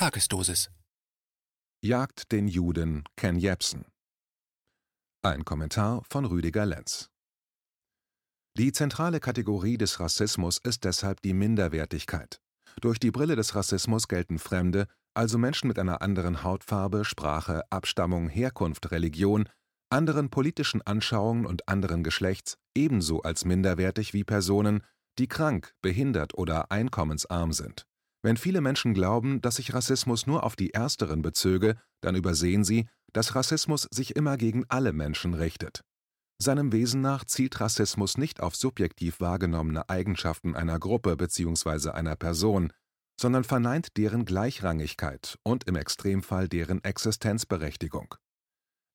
Tagesdosis. Jagt den Juden Ken Jebsen. Ein Kommentar von Rüdiger Lenz. Die zentrale Kategorie des Rassismus ist deshalb die Minderwertigkeit. Durch die Brille des Rassismus gelten Fremde, also Menschen mit einer anderen Hautfarbe, Sprache, Abstammung, Herkunft, Religion, anderen politischen Anschauungen und anderen Geschlechts ebenso als minderwertig wie Personen, die krank, behindert oder einkommensarm sind. Wenn viele Menschen glauben, dass sich Rassismus nur auf die Ersteren bezöge, dann übersehen sie, dass Rassismus sich immer gegen alle Menschen richtet. Seinem Wesen nach zielt Rassismus nicht auf subjektiv wahrgenommene Eigenschaften einer Gruppe bzw. einer Person, sondern verneint deren Gleichrangigkeit und im Extremfall deren Existenzberechtigung.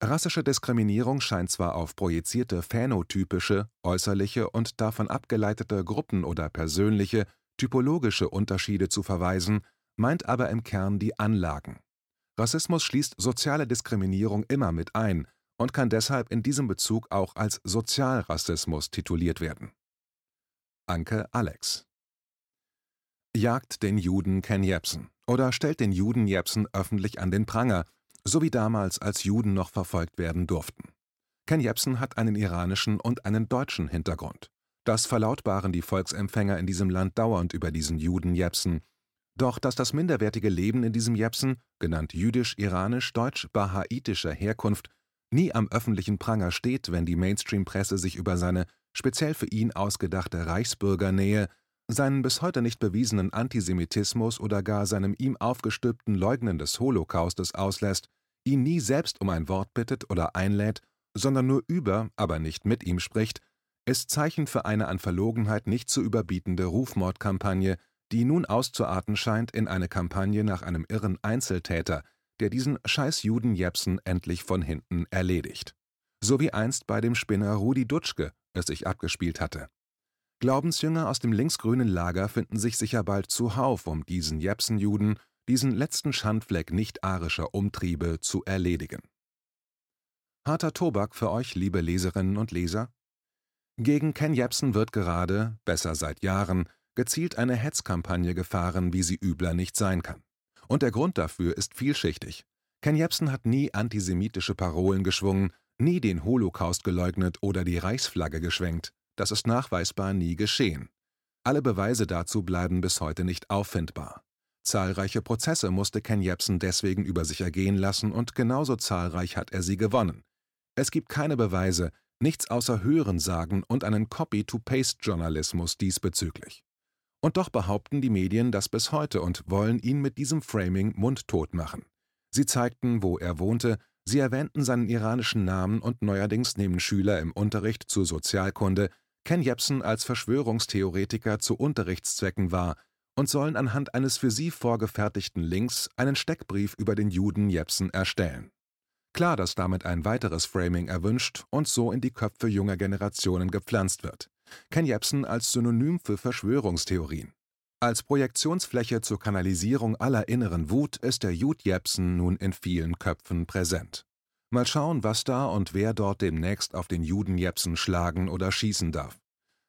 Rassische Diskriminierung scheint zwar auf projizierte phänotypische, äußerliche und davon abgeleitete Gruppen- oder persönliche typologische Unterschiede zu verweisen, meint aber im Kern die Anlagen. Rassismus schließt soziale Diskriminierung immer mit ein und kann deshalb in diesem Bezug auch als Sozialrassismus tituliert werden. Anke Alex Jagt den Juden Ken Jebsen oder stellt den Juden Jebsen öffentlich an den Pranger, so wie damals, als Juden noch verfolgt werden durften. Ken Jebsen hat einen iranischen und einen deutschen Hintergrund. Das verlautbaren die Volksempfänger in diesem Land dauernd über diesen Juden Jepsen. Doch dass das minderwertige Leben in diesem Jepsen, genannt jüdisch, iranisch, deutsch, bahaitischer Herkunft, nie am öffentlichen Pranger steht, wenn die Mainstream-Presse sich über seine speziell für ihn ausgedachte Reichsbürgernähe, seinen bis heute nicht bewiesenen Antisemitismus oder gar seinem ihm aufgestülpten Leugnen des Holocaustes auslässt, ihn nie selbst um ein Wort bittet oder einlädt, sondern nur über, aber nicht mit ihm spricht, ist Zeichen für eine an Verlogenheit nicht zu überbietende Rufmordkampagne, die nun auszuarten scheint in eine Kampagne nach einem irren Einzeltäter, der diesen scheiß Juden Jepsen endlich von hinten erledigt. So wie einst bei dem Spinner Rudi Dutschke es sich abgespielt hatte. Glaubensjünger aus dem linksgrünen Lager finden sich sicher bald zuhauf, um diesen Jepsen-Juden, diesen letzten Schandfleck nicht-arischer Umtriebe zu erledigen. Harter Tobak für euch, liebe Leserinnen und Leser, gegen Ken Jebsen wird gerade, besser seit Jahren, gezielt eine Hetzkampagne gefahren, wie sie übler nicht sein kann. Und der Grund dafür ist vielschichtig. Ken Jebsen hat nie antisemitische Parolen geschwungen, nie den Holocaust geleugnet oder die Reichsflagge geschwenkt. Das ist nachweisbar nie geschehen. Alle Beweise dazu bleiben bis heute nicht auffindbar. Zahlreiche Prozesse musste Ken Jebsen deswegen über sich ergehen lassen und genauso zahlreich hat er sie gewonnen. Es gibt keine Beweise, nichts außer Hörensagen und einen Copy-to-Paste-Journalismus diesbezüglich. Und doch behaupten die Medien das bis heute und wollen ihn mit diesem Framing mundtot machen. Sie zeigten, wo er wohnte, sie erwähnten seinen iranischen Namen und neuerdings nehmen Schüler im Unterricht zur Sozialkunde Ken Jebsen als Verschwörungstheoretiker zu Unterrichtszwecken wahr und sollen anhand eines für sie vorgefertigten Links einen Steckbrief über den Juden Jebsen erstellen. Klar, dass damit ein weiteres Framing erwünscht und so in die Köpfe junger Generationen gepflanzt wird. Ken Jebsen als Synonym für Verschwörungstheorien. Als Projektionsfläche zur Kanalisierung aller inneren Wut ist der Jude Jebsen nun in vielen Köpfen präsent. Mal schauen, was da und wer dort demnächst auf den Juden Jebsen schlagen oder schießen darf.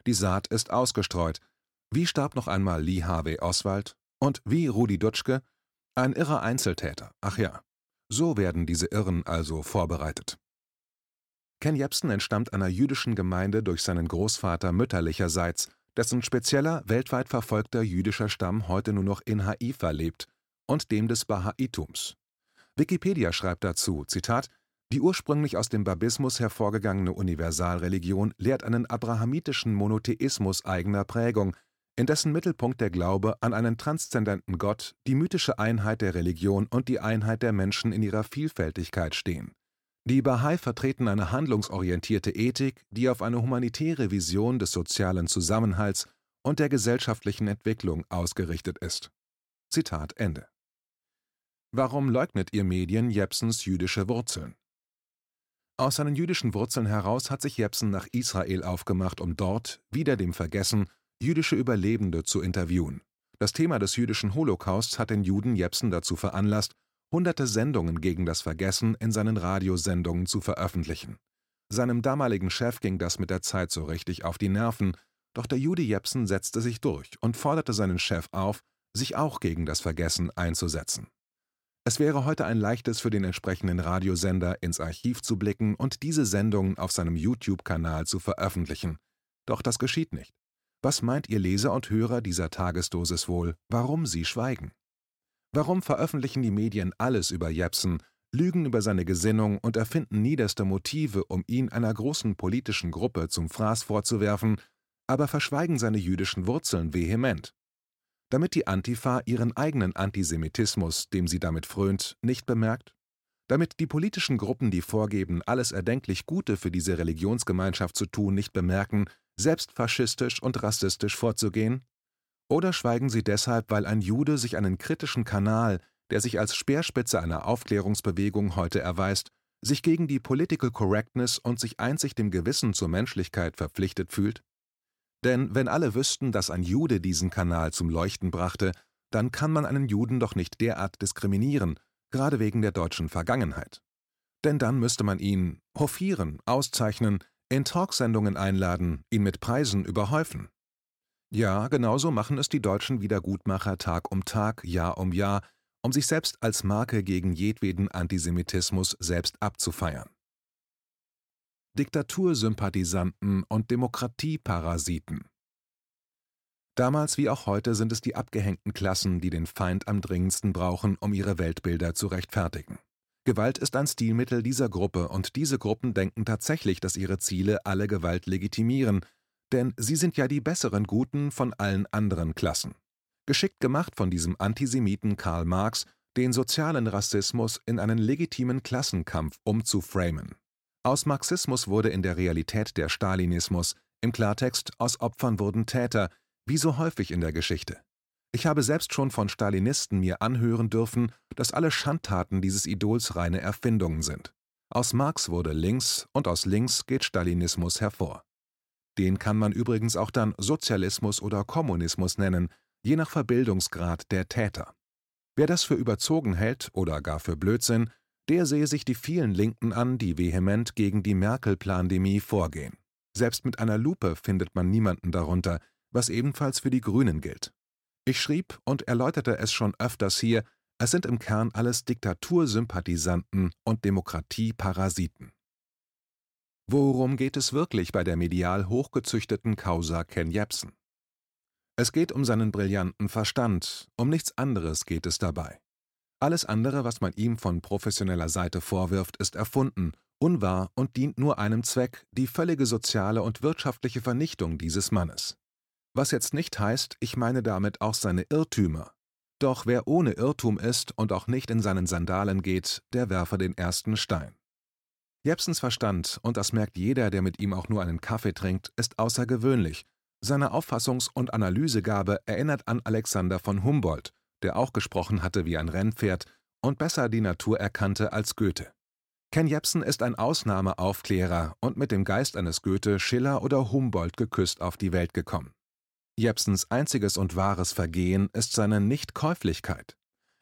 Die Saat ist ausgestreut. Wie starb noch einmal Lee Harvey Oswald? Und wie Rudi Dutschke? Ein irrer Einzeltäter, ach ja. So werden diese Irren also vorbereitet. Ken Jebsen entstammt einer jüdischen Gemeinde durch seinen Großvater mütterlicherseits, dessen spezieller, weltweit verfolgter jüdischer Stamm heute nur noch in Haifa lebt, und dem des Bahaitums. Wikipedia schreibt dazu, Zitat, die ursprünglich aus dem Babismus hervorgegangene Universalreligion lehrt einen abrahamitischen Monotheismus eigener Prägung, in dessen Mittelpunkt der Glaube an einen transzendenten Gott, die mythische Einheit der Religion und die Einheit der Menschen in ihrer Vielfältigkeit stehen. Die Bahai vertreten eine handlungsorientierte Ethik, die auf eine humanitäre Vision des sozialen Zusammenhalts und der gesellschaftlichen Entwicklung ausgerichtet ist. Zitat Ende. Warum leugnet ihr Medien Jepsens jüdische Wurzeln? Aus seinen jüdischen Wurzeln heraus hat sich Jepsen nach Israel aufgemacht, um dort, wieder dem Vergessen, jüdische Überlebende zu interviewen. Das Thema des jüdischen Holocausts hat den Juden Jepsen dazu veranlasst, hunderte Sendungen gegen das Vergessen in seinen Radiosendungen zu veröffentlichen. Seinem damaligen Chef ging das mit der Zeit so richtig auf die Nerven, doch der Jude Jepsen setzte sich durch und forderte seinen Chef auf, sich auch gegen das Vergessen einzusetzen. Es wäre heute ein leichtes für den entsprechenden Radiosender, ins Archiv zu blicken und diese Sendungen auf seinem YouTube-Kanal zu veröffentlichen. Doch das geschieht nicht. Was meint ihr Leser und Hörer dieser Tagesdosis wohl, warum sie schweigen? Warum veröffentlichen die Medien alles über Jepsen, lügen über seine Gesinnung und erfinden niederste Motive, um ihn einer großen politischen Gruppe zum Fraß vorzuwerfen, aber verschweigen seine jüdischen Wurzeln vehement? damit die Antifa ihren eigenen Antisemitismus, dem sie damit frönt, nicht bemerkt? Damit die politischen Gruppen, die vorgeben, alles erdenklich Gute für diese Religionsgemeinschaft zu tun, nicht bemerken, selbst faschistisch und rassistisch vorzugehen? Oder schweigen sie deshalb, weil ein Jude sich einen kritischen Kanal, der sich als Speerspitze einer Aufklärungsbewegung heute erweist, sich gegen die Political Correctness und sich einzig dem Gewissen zur Menschlichkeit verpflichtet fühlt? Denn wenn alle wüssten, dass ein Jude diesen Kanal zum Leuchten brachte, dann kann man einen Juden doch nicht derart diskriminieren, gerade wegen der deutschen Vergangenheit. Denn dann müsste man ihn hofieren, auszeichnen, in Talksendungen einladen, ihn mit Preisen überhäufen. Ja, genauso machen es die deutschen Wiedergutmacher Tag um Tag, Jahr um Jahr, um sich selbst als Marke gegen jedweden Antisemitismus selbst abzufeiern. Diktatursympathisanten und Demokratieparasiten. Damals wie auch heute sind es die abgehängten Klassen, die den Feind am dringendsten brauchen, um ihre Weltbilder zu rechtfertigen. Gewalt ist ein Stilmittel dieser Gruppe, und diese Gruppen denken tatsächlich, dass ihre Ziele alle Gewalt legitimieren, denn sie sind ja die besseren Guten von allen anderen Klassen. Geschickt gemacht von diesem Antisemiten Karl Marx, den sozialen Rassismus in einen legitimen Klassenkampf umzuframen. Aus Marxismus wurde in der Realität der Stalinismus, im Klartext aus Opfern wurden Täter, wie so häufig in der Geschichte. Ich habe selbst schon von Stalinisten mir anhören dürfen, dass alle Schandtaten dieses Idols reine Erfindungen sind. Aus Marx wurde links und aus links geht Stalinismus hervor. Den kann man übrigens auch dann Sozialismus oder Kommunismus nennen, je nach Verbildungsgrad der Täter. Wer das für überzogen hält oder gar für Blödsinn, der sehe sich die vielen Linken an, die vehement gegen die Merkel-Plandemie vorgehen. Selbst mit einer Lupe findet man niemanden darunter, was ebenfalls für die Grünen gilt. Ich schrieb und erläuterte es schon öfters hier, es sind im Kern alles Diktatursympathisanten und Demokratieparasiten. Worum geht es wirklich bei der medial hochgezüchteten Causa Ken Jebsen? Es geht um seinen brillanten Verstand, um nichts anderes geht es dabei. Alles andere, was man ihm von professioneller Seite vorwirft, ist erfunden, unwahr und dient nur einem Zweck, die völlige soziale und wirtschaftliche Vernichtung dieses Mannes. Was jetzt nicht heißt, ich meine damit auch seine Irrtümer. Doch wer ohne Irrtum ist und auch nicht in seinen Sandalen geht, der werfe den ersten Stein. Jepsens Verstand, und das merkt jeder, der mit ihm auch nur einen Kaffee trinkt, ist außergewöhnlich. Seine Auffassungs- und Analysegabe erinnert an Alexander von Humboldt, der auch gesprochen hatte wie ein Rennpferd und besser die Natur erkannte als Goethe. Ken Jebsen ist ein Ausnahmeaufklärer und mit dem Geist eines Goethe, Schiller oder Humboldt geküsst auf die Welt gekommen. Jebsens einziges und wahres Vergehen ist seine Nichtkäuflichkeit.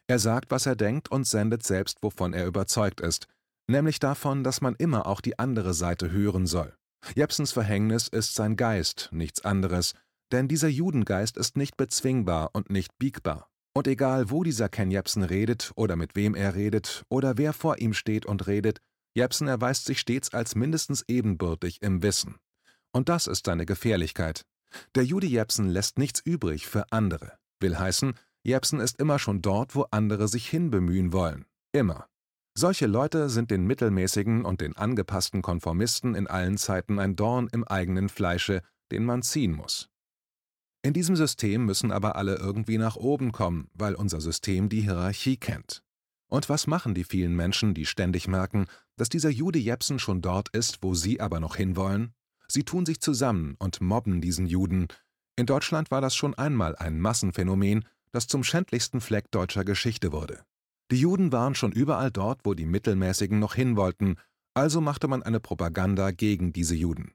Er sagt, was er denkt und sendet selbst, wovon er überzeugt ist, nämlich davon, dass man immer auch die andere Seite hören soll. Jebsens Verhängnis ist sein Geist, nichts anderes, denn dieser Judengeist ist nicht bezwingbar und nicht biegbar. Und egal, wo dieser Ken Jebsen redet oder mit wem er redet oder wer vor ihm steht und redet, Jebsen erweist sich stets als mindestens ebenbürtig im Wissen. Und das ist seine Gefährlichkeit. Der Jude Jebsen lässt nichts übrig für andere. Will heißen, Jebsen ist immer schon dort, wo andere sich hinbemühen wollen. Immer. Solche Leute sind den mittelmäßigen und den angepassten Konformisten in allen Zeiten ein Dorn im eigenen Fleische, den man ziehen muss. In diesem System müssen aber alle irgendwie nach oben kommen, weil unser System die Hierarchie kennt. Und was machen die vielen Menschen, die ständig merken, dass dieser Jude Jepsen schon dort ist, wo sie aber noch hinwollen? Sie tun sich zusammen und mobben diesen Juden. In Deutschland war das schon einmal ein Massenphänomen, das zum schändlichsten Fleck deutscher Geschichte wurde. Die Juden waren schon überall dort, wo die Mittelmäßigen noch hinwollten, also machte man eine Propaganda gegen diese Juden.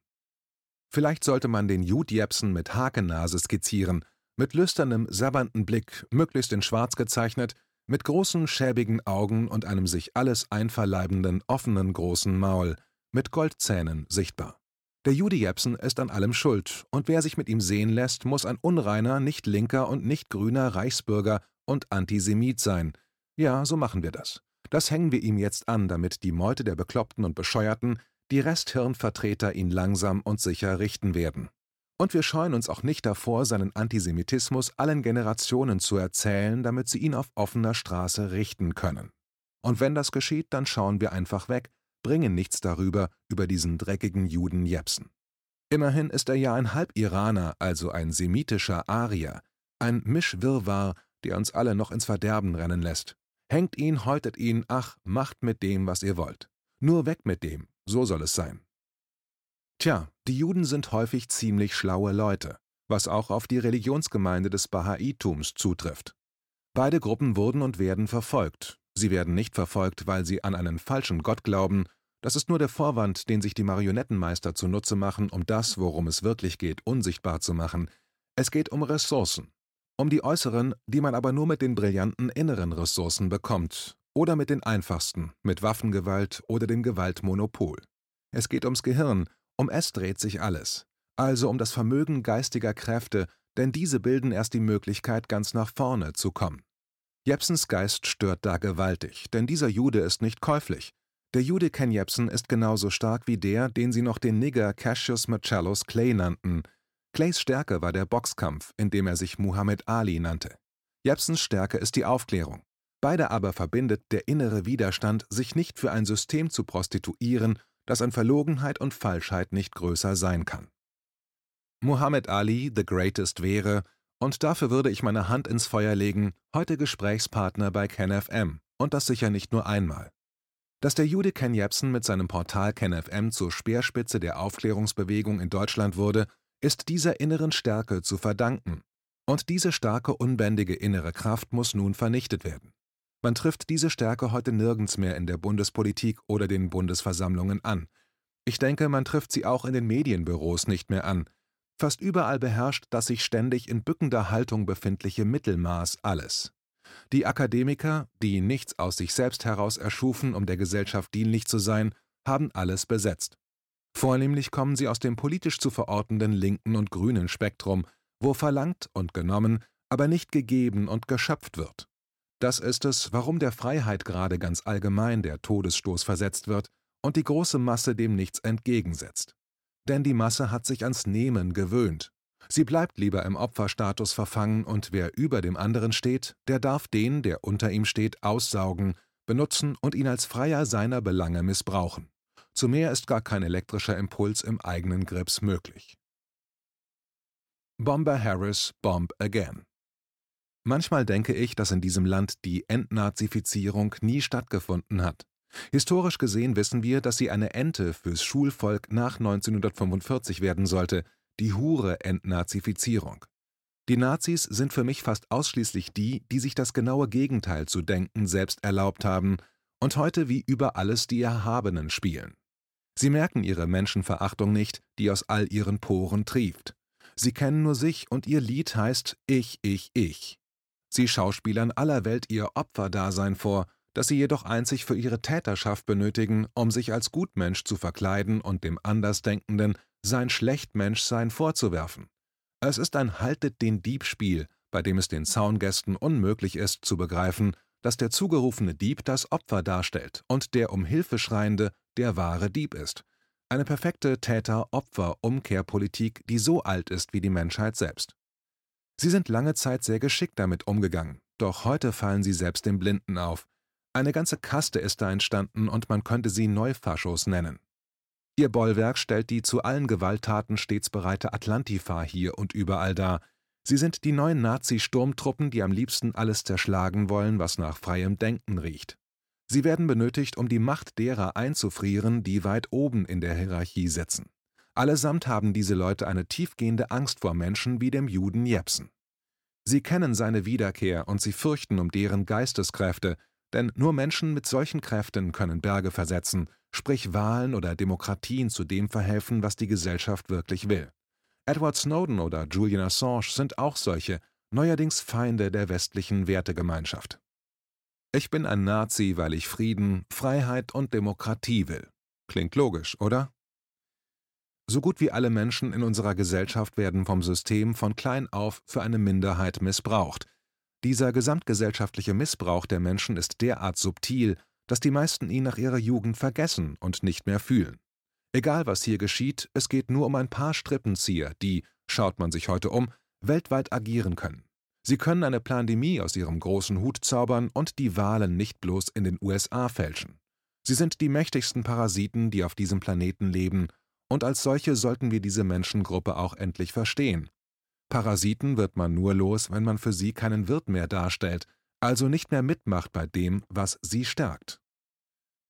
Vielleicht sollte man den Jude Jepsen mit Hakennase skizzieren, mit lüsternem, sabbernden Blick, möglichst in schwarz gezeichnet, mit großen, schäbigen Augen und einem sich alles einverleibenden, offenen großen Maul, mit Goldzähnen sichtbar. Der Jude Jepsen ist an allem schuld, und wer sich mit ihm sehen lässt, muss ein unreiner, nicht linker und nicht grüner Reichsbürger und Antisemit sein, Ja, so machen wir das. Das hängen wir ihm jetzt an, damit die Meute der Bekloppten und Bescheuerten, die Resthirnvertreter ihn langsam und sicher richten werden. Und wir scheuen uns auch nicht davor, seinen Antisemitismus allen Generationen zu erzählen, damit sie ihn auf offener Straße richten können. Und wenn das geschieht, dann schauen wir einfach weg, bringen nichts darüber, über diesen dreckigen Juden Jepsen. Immerhin ist er ja ein Halbiraner, also ein semitischer Arier, ein Mischwirrwarr, der uns alle noch ins Verderben rennen lässt. Hängt ihn, häutet ihn, ach, macht mit dem, was ihr wollt. Nur weg mit dem, so soll es sein. Tja, die Juden sind häufig ziemlich schlaue Leute, was auch auf die Religionsgemeinde des Bahaitums zutrifft. Beide Gruppen wurden und werden verfolgt. Sie werden nicht verfolgt, weil sie an einen falschen Gott glauben, das ist nur der Vorwand, den sich die Marionettenmeister zunutze machen, um das, worum es wirklich geht, unsichtbar zu machen. Es geht um Ressourcen. Um die äußeren, die man aber nur mit den brillanten inneren Ressourcen bekommt. Oder mit den einfachsten, mit Waffengewalt oder dem Gewaltmonopol. Es geht ums Gehirn, um es dreht sich alles. Also um das Vermögen geistiger Kräfte, denn diese bilden erst die Möglichkeit, ganz nach vorne zu kommen. Jepsens Geist stört da gewaltig, denn dieser Jude ist nicht käuflich. Der Jude Ken Jebsen ist genauso stark wie der, den sie noch den Nigger Cassius Marcellus Clay nannten. Clays Stärke war der Boxkampf, in dem er sich Muhammad Ali nannte. Jebsens Stärke ist die Aufklärung. Beide aber verbindet der innere Widerstand, sich nicht für ein System zu prostituieren, das an Verlogenheit und Falschheit nicht größer sein kann. Muhammad Ali the Greatest wäre, und dafür würde ich meine Hand ins Feuer legen, heute Gesprächspartner bei KenFM, und das sicher nicht nur einmal. Dass der Jude Ken Jebsen mit seinem Portal KenFM zur Speerspitze der Aufklärungsbewegung in Deutschland wurde, ist dieser inneren Stärke zu verdanken. Und diese starke, unbändige innere Kraft muss nun vernichtet werden. Man trifft diese Stärke heute nirgends mehr in der Bundespolitik oder den Bundesversammlungen an. Ich denke, man trifft sie auch in den Medienbüros nicht mehr an. Fast überall beherrscht das sich ständig in bückender Haltung befindliche Mittelmaß alles. Die Akademiker, die nichts aus sich selbst heraus erschufen, um der Gesellschaft dienlich zu sein, haben alles besetzt. Vornehmlich kommen sie aus dem politisch zu verortenden linken und grünen Spektrum, wo verlangt und genommen, aber nicht gegeben und geschöpft wird. Das ist es, warum der Freiheit gerade ganz allgemein der Todesstoß versetzt wird und die große Masse dem nichts entgegensetzt. Denn die Masse hat sich ans Nehmen gewöhnt, Sie bleibt lieber im Opferstatus verfangen und wer über dem anderen steht, der darf den, der unter ihm steht, aussaugen, benutzen und ihn als Freier seiner Belange missbrauchen. Zu mehr ist gar kein elektrischer Impuls im eigenen Grips möglich. Bomber Harris Bomb Again Manchmal denke ich, dass in diesem Land die Entnazifizierung nie stattgefunden hat. Historisch gesehen wissen wir, dass sie eine Ente fürs Schulvolk nach 1945 werden sollte – die Hure-Entnazifizierung. Die Nazis sind für mich fast ausschließlich die, die sich das genaue Gegenteil zu denken selbst erlaubt haben und heute wie über alles die Erhabenen spielen. Sie merken ihre Menschenverachtung nicht, die aus all ihren Poren trieft. Sie kennen nur sich und ihr Lied heißt Ich, ich, ich. Sie schauspielern aller Welt ihr Opferdasein vor, das sie jedoch einzig für ihre Täterschaft benötigen, um sich als Gutmensch zu verkleiden und dem Andersdenkenden sein Schlechtmenschsein vorzuwerfen. Es ist ein Haltet den Dieb-Spiel, bei dem es den Zaungästen unmöglich ist zu begreifen, dass der zugerufene Dieb das Opfer darstellt und der um Hilfe schreiende der wahre Dieb ist. Eine perfekte Täter-Opfer-Umkehrpolitik, die so alt ist wie die Menschheit selbst. Sie sind lange Zeit sehr geschickt damit umgegangen, doch heute fallen sie selbst dem Blinden auf. Eine ganze Kaste ist da entstanden und man könnte sie Neufaschos nennen. Ihr Bollwerk stellt die zu allen Gewalttaten stets bereite Atlantifa hier und überall dar. Sie sind die neuen Nazi-Sturmtruppen, die am liebsten alles zerschlagen wollen, was nach freiem Denken riecht. Sie werden benötigt, um die Macht derer einzufrieren, die weit oben in der Hierarchie sitzen. Allesamt haben diese Leute eine tiefgehende Angst vor Menschen wie dem Juden Jepsen. Sie kennen seine Wiederkehr und sie fürchten um deren Geisteskräfte, denn nur Menschen mit solchen Kräften können Berge versetzen, sprich Wahlen oder Demokratien zu dem verhelfen, was die Gesellschaft wirklich will. Edward Snowden oder Julian Assange sind auch solche, neuerdings Feinde der westlichen Wertegemeinschaft. Ich bin ein Nazi, weil ich Frieden, Freiheit und Demokratie will. Klingt logisch, oder? So gut wie alle Menschen in unserer Gesellschaft werden vom System von klein auf für eine Minderheit missbraucht, Dieser gesamtgesellschaftliche Missbrauch der Menschen ist derart subtil, dass die meisten ihn nach ihrer Jugend vergessen und nicht mehr fühlen. Egal was hier geschieht, es geht nur um ein paar Strippenzieher, die, schaut man sich heute um, weltweit agieren können. Sie können eine Plandemie aus ihrem großen Hut zaubern und die Wahlen nicht bloß in den USA fälschen. Sie sind die mächtigsten Parasiten, die auf diesem Planeten leben, und als solche sollten wir diese Menschengruppe auch endlich verstehen. Parasiten wird man nur los, wenn man für sie keinen Wirt mehr darstellt, also nicht mehr mitmacht bei dem, was sie stärkt.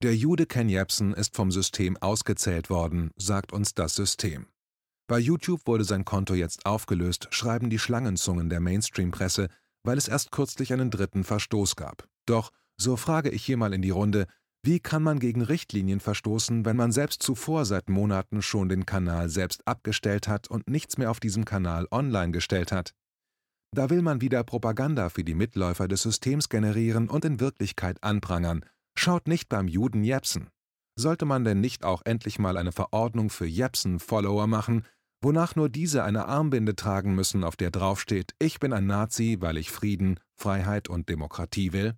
Der Jude Ken Jebsen ist vom System ausgezählt worden, sagt uns das System. Bei YouTube wurde sein Konto jetzt aufgelöst, schreiben die Schlangenzungen der Mainstream-Presse, weil es erst kürzlich einen dritten Verstoß gab. Doch, so frage ich hier mal in die Runde, wie kann man gegen Richtlinien verstoßen, wenn man selbst zuvor seit Monaten schon den Kanal selbst abgestellt hat und nichts mehr auf diesem Kanal online gestellt hat? Da will man wieder Propaganda für die Mitläufer des Systems generieren und in Wirklichkeit anprangern. Schaut nicht beim Juden Jepsen. Sollte man denn nicht auch endlich mal eine Verordnung für Jepsen-Follower machen, wonach nur diese eine Armbinde tragen müssen, auf der draufsteht, ich bin ein Nazi, weil ich Frieden, Freiheit und Demokratie will?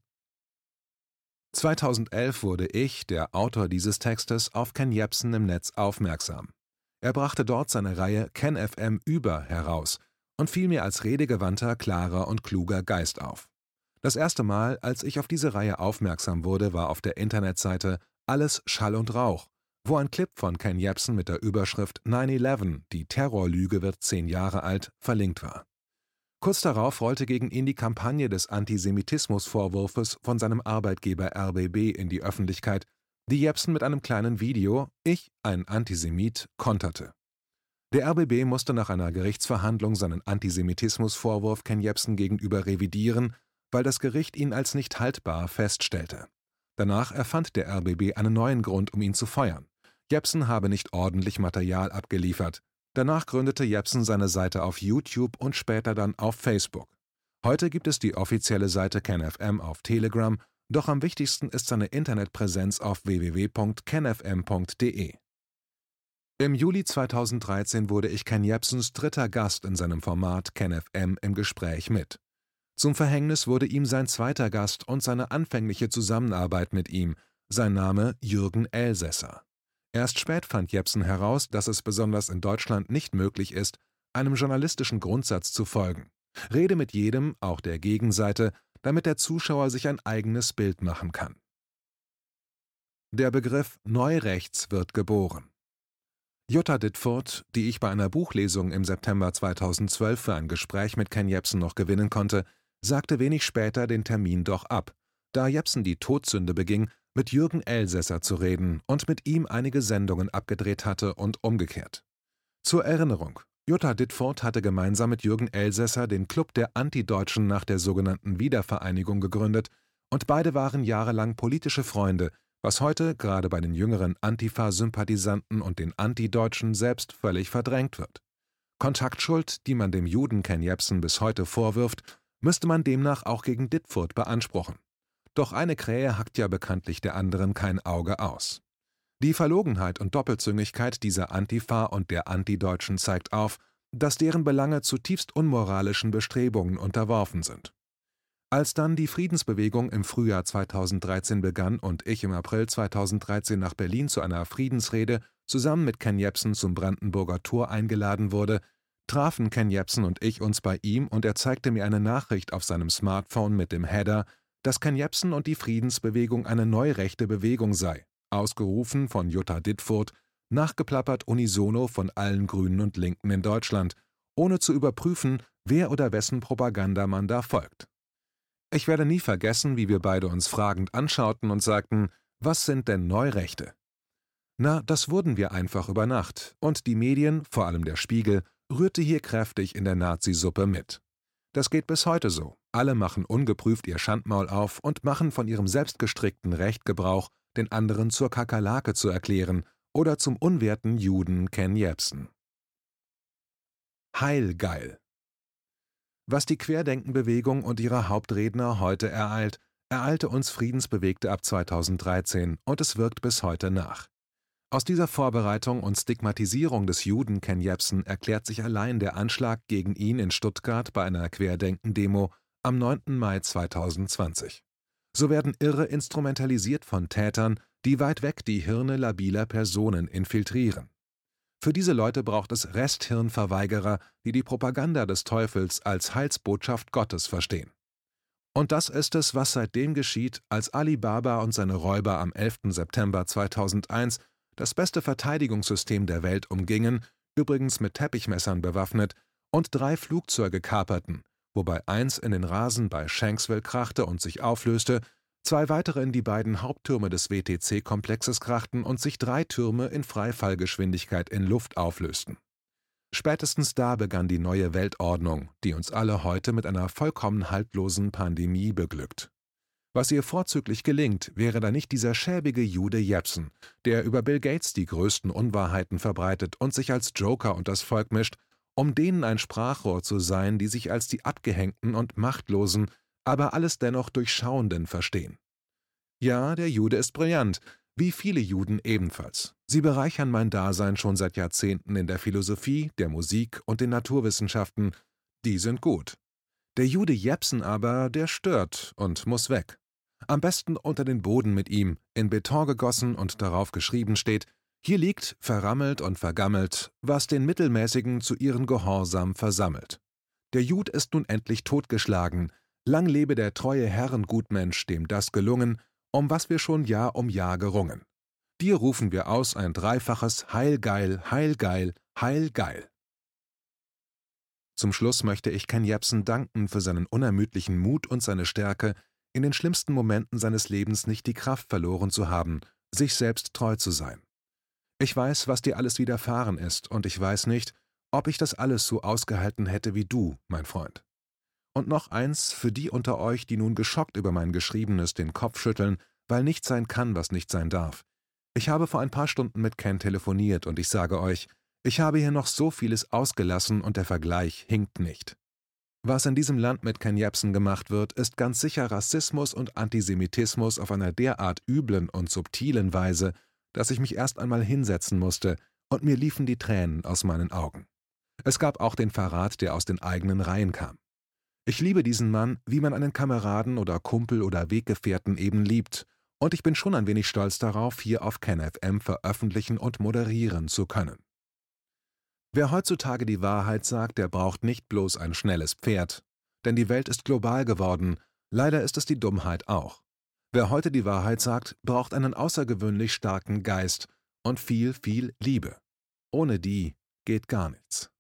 2011 wurde ich, der Autor dieses Textes, auf Ken Jebsen im Netz aufmerksam. Er brachte dort seine Reihe Ken FM über heraus und fiel mir als redegewandter, klarer und kluger Geist auf. Das erste Mal, als ich auf diese Reihe aufmerksam wurde, war auf der Internetseite Alles Schall und Rauch wo ein Clip von Ken Jebsen mit der Überschrift 9-11, die Terrorlüge wird zehn Jahre alt, verlinkt war. Kurz darauf rollte gegen ihn die Kampagne des Antisemitismusvorwurfes von seinem Arbeitgeber RBB in die Öffentlichkeit, die Jebsen mit einem kleinen Video Ich, ein Antisemit, konterte. Der RBB musste nach einer Gerichtsverhandlung seinen Antisemitismusvorwurf Ken Jebsen gegenüber revidieren, weil das Gericht ihn als nicht haltbar feststellte. Danach erfand der RBB einen neuen Grund, um ihn zu feuern. Jepsen habe nicht ordentlich Material abgeliefert. Danach gründete Jepsen seine Seite auf YouTube und später dann auf Facebook. Heute gibt es die offizielle Seite KenFM auf Telegram, doch am wichtigsten ist seine Internetpräsenz auf www.kenfm.de. Im Juli 2013 wurde ich Ken Jepsens dritter Gast in seinem Format KenFM im Gespräch mit. Zum Verhängnis wurde ihm sein zweiter Gast und seine anfängliche Zusammenarbeit mit ihm, sein Name Jürgen Elsässer. Erst spät fand Jepsen heraus, dass es besonders in Deutschland nicht möglich ist, einem journalistischen Grundsatz zu folgen. Rede mit jedem, auch der Gegenseite, damit der Zuschauer sich ein eigenes Bild machen kann. Der Begriff Neurechts wird geboren. Jutta Dittfurt, die ich bei einer Buchlesung im September 2012 für ein Gespräch mit Ken Jepsen noch gewinnen konnte, sagte wenig später den Termin doch ab, da Jepsen die Todsünde beging, mit Jürgen Elsässer zu reden und mit ihm einige Sendungen abgedreht hatte und umgekehrt. Zur Erinnerung, Jutta Dittfurt hatte gemeinsam mit Jürgen Elsässer den Club der Antideutschen nach der sogenannten Wiedervereinigung gegründet und beide waren jahrelang politische Freunde, was heute gerade bei den jüngeren Antifa-Sympathisanten und den Antideutschen selbst völlig verdrängt wird. Kontaktschuld, die man dem Juden Ken Jebsen bis heute vorwirft, müsste man demnach auch gegen Dittfurt beanspruchen. Doch eine Krähe hackt ja bekanntlich der anderen kein Auge aus. Die Verlogenheit und Doppelzüngigkeit dieser Antifa und der Antideutschen zeigt auf, dass deren Belange zutiefst unmoralischen Bestrebungen unterworfen sind. Als dann die Friedensbewegung im Frühjahr 2013 begann und ich im April 2013 nach Berlin zu einer Friedensrede zusammen mit Ken Jebsen zum Brandenburger Tor eingeladen wurde, trafen Ken Jebsen und ich uns bei ihm und er zeigte mir eine Nachricht auf seinem Smartphone mit dem Header, dass Ken Jebsen und die Friedensbewegung eine neurechte Bewegung sei, ausgerufen von Jutta Dittfurt, nachgeplappert unisono von allen Grünen und Linken in Deutschland, ohne zu überprüfen, wer oder wessen Propaganda man da folgt. Ich werde nie vergessen, wie wir beide uns fragend anschauten und sagten, was sind denn Neurechte? Na, das wurden wir einfach über Nacht, und die Medien, vor allem der Spiegel, rührte hier kräftig in der Nazisuppe mit. Das geht bis heute so. Alle machen ungeprüft ihr Schandmaul auf und machen von ihrem selbstgestrickten Recht Gebrauch, den anderen zur Kakerlake zu erklären oder zum unwerten Juden Ken Jebsen. Heilgeil. Was die Querdenkenbewegung und ihre Hauptredner heute ereilt, ereilte uns Friedensbewegte ab 2013 und es wirkt bis heute nach. Aus dieser Vorbereitung und Stigmatisierung des Juden Ken Jebsen erklärt sich allein der Anschlag gegen ihn in Stuttgart bei einer Querdenken-Demo am 9. Mai 2020. So werden Irre instrumentalisiert von Tätern, die weit weg die Hirne labiler Personen infiltrieren. Für diese Leute braucht es Resthirnverweigerer, die die Propaganda des Teufels als Heilsbotschaft Gottes verstehen. Und das ist es, was seitdem geschieht, als Ali Baba und seine Räuber am 11. September 2001 das beste Verteidigungssystem der Welt umgingen, übrigens mit Teppichmessern bewaffnet, und drei Flugzeuge kaperten, wobei eins in den Rasen bei Shanksville krachte und sich auflöste, zwei weitere in die beiden Haupttürme des WTC-Komplexes krachten und sich drei Türme in Freifallgeschwindigkeit in Luft auflösten. Spätestens da begann die neue Weltordnung, die uns alle heute mit einer vollkommen haltlosen Pandemie beglückt. Was ihr vorzüglich gelingt, wäre da nicht dieser schäbige Jude Jepsen, der über Bill Gates die größten Unwahrheiten verbreitet und sich als Joker und das Volk mischt, um denen ein Sprachrohr zu sein, die sich als die Abgehängten und Machtlosen, aber alles dennoch Durchschauenden verstehen. Ja, der Jude ist brillant, wie viele Juden ebenfalls. Sie bereichern mein Dasein schon seit Jahrzehnten in der Philosophie, der Musik und den Naturwissenschaften. Die sind gut. Der Jude Jepsen aber, der stört und muss weg. Am besten unter den Boden mit ihm, in Beton gegossen und darauf geschrieben steht, hier liegt, verrammelt und vergammelt, was den Mittelmäßigen zu ihren Gehorsam versammelt. Der Jud ist nun endlich totgeschlagen, lang lebe der treue Herrengutmensch, dem das gelungen, um was wir schon Jahr um Jahr gerungen. Dir rufen wir aus ein dreifaches Heilgeil, Heilgeil, Heilgeil. Zum Schluss möchte ich Ken Jebsen danken für seinen unermüdlichen Mut und seine Stärke, in den schlimmsten Momenten seines Lebens nicht die Kraft verloren zu haben, sich selbst treu zu sein. Ich weiß, was dir alles widerfahren ist, und ich weiß nicht, ob ich das alles so ausgehalten hätte wie du, mein Freund. Und noch eins für die unter euch, die nun geschockt über mein Geschriebenes den Kopf schütteln, weil nicht sein kann, was nicht sein darf. Ich habe vor ein paar Stunden mit Ken telefoniert und ich sage euch, ich habe hier noch so vieles ausgelassen und der Vergleich hinkt nicht. Was in diesem Land mit Ken Jebsen gemacht wird, ist ganz sicher Rassismus und Antisemitismus auf einer derart üblen und subtilen Weise, dass ich mich erst einmal hinsetzen musste, und mir liefen die Tränen aus meinen Augen. Es gab auch den Verrat, der aus den eigenen Reihen kam. Ich liebe diesen Mann, wie man einen Kameraden oder Kumpel oder Weggefährten eben liebt, und ich bin schon ein wenig stolz darauf, hier auf KenFM veröffentlichen und moderieren zu können. Wer heutzutage die Wahrheit sagt, der braucht nicht bloß ein schnelles Pferd, denn die Welt ist global geworden, leider ist es die Dummheit auch. Wer heute die Wahrheit sagt, braucht einen außergewöhnlich starken Geist und viel, viel Liebe. Ohne die geht gar nichts.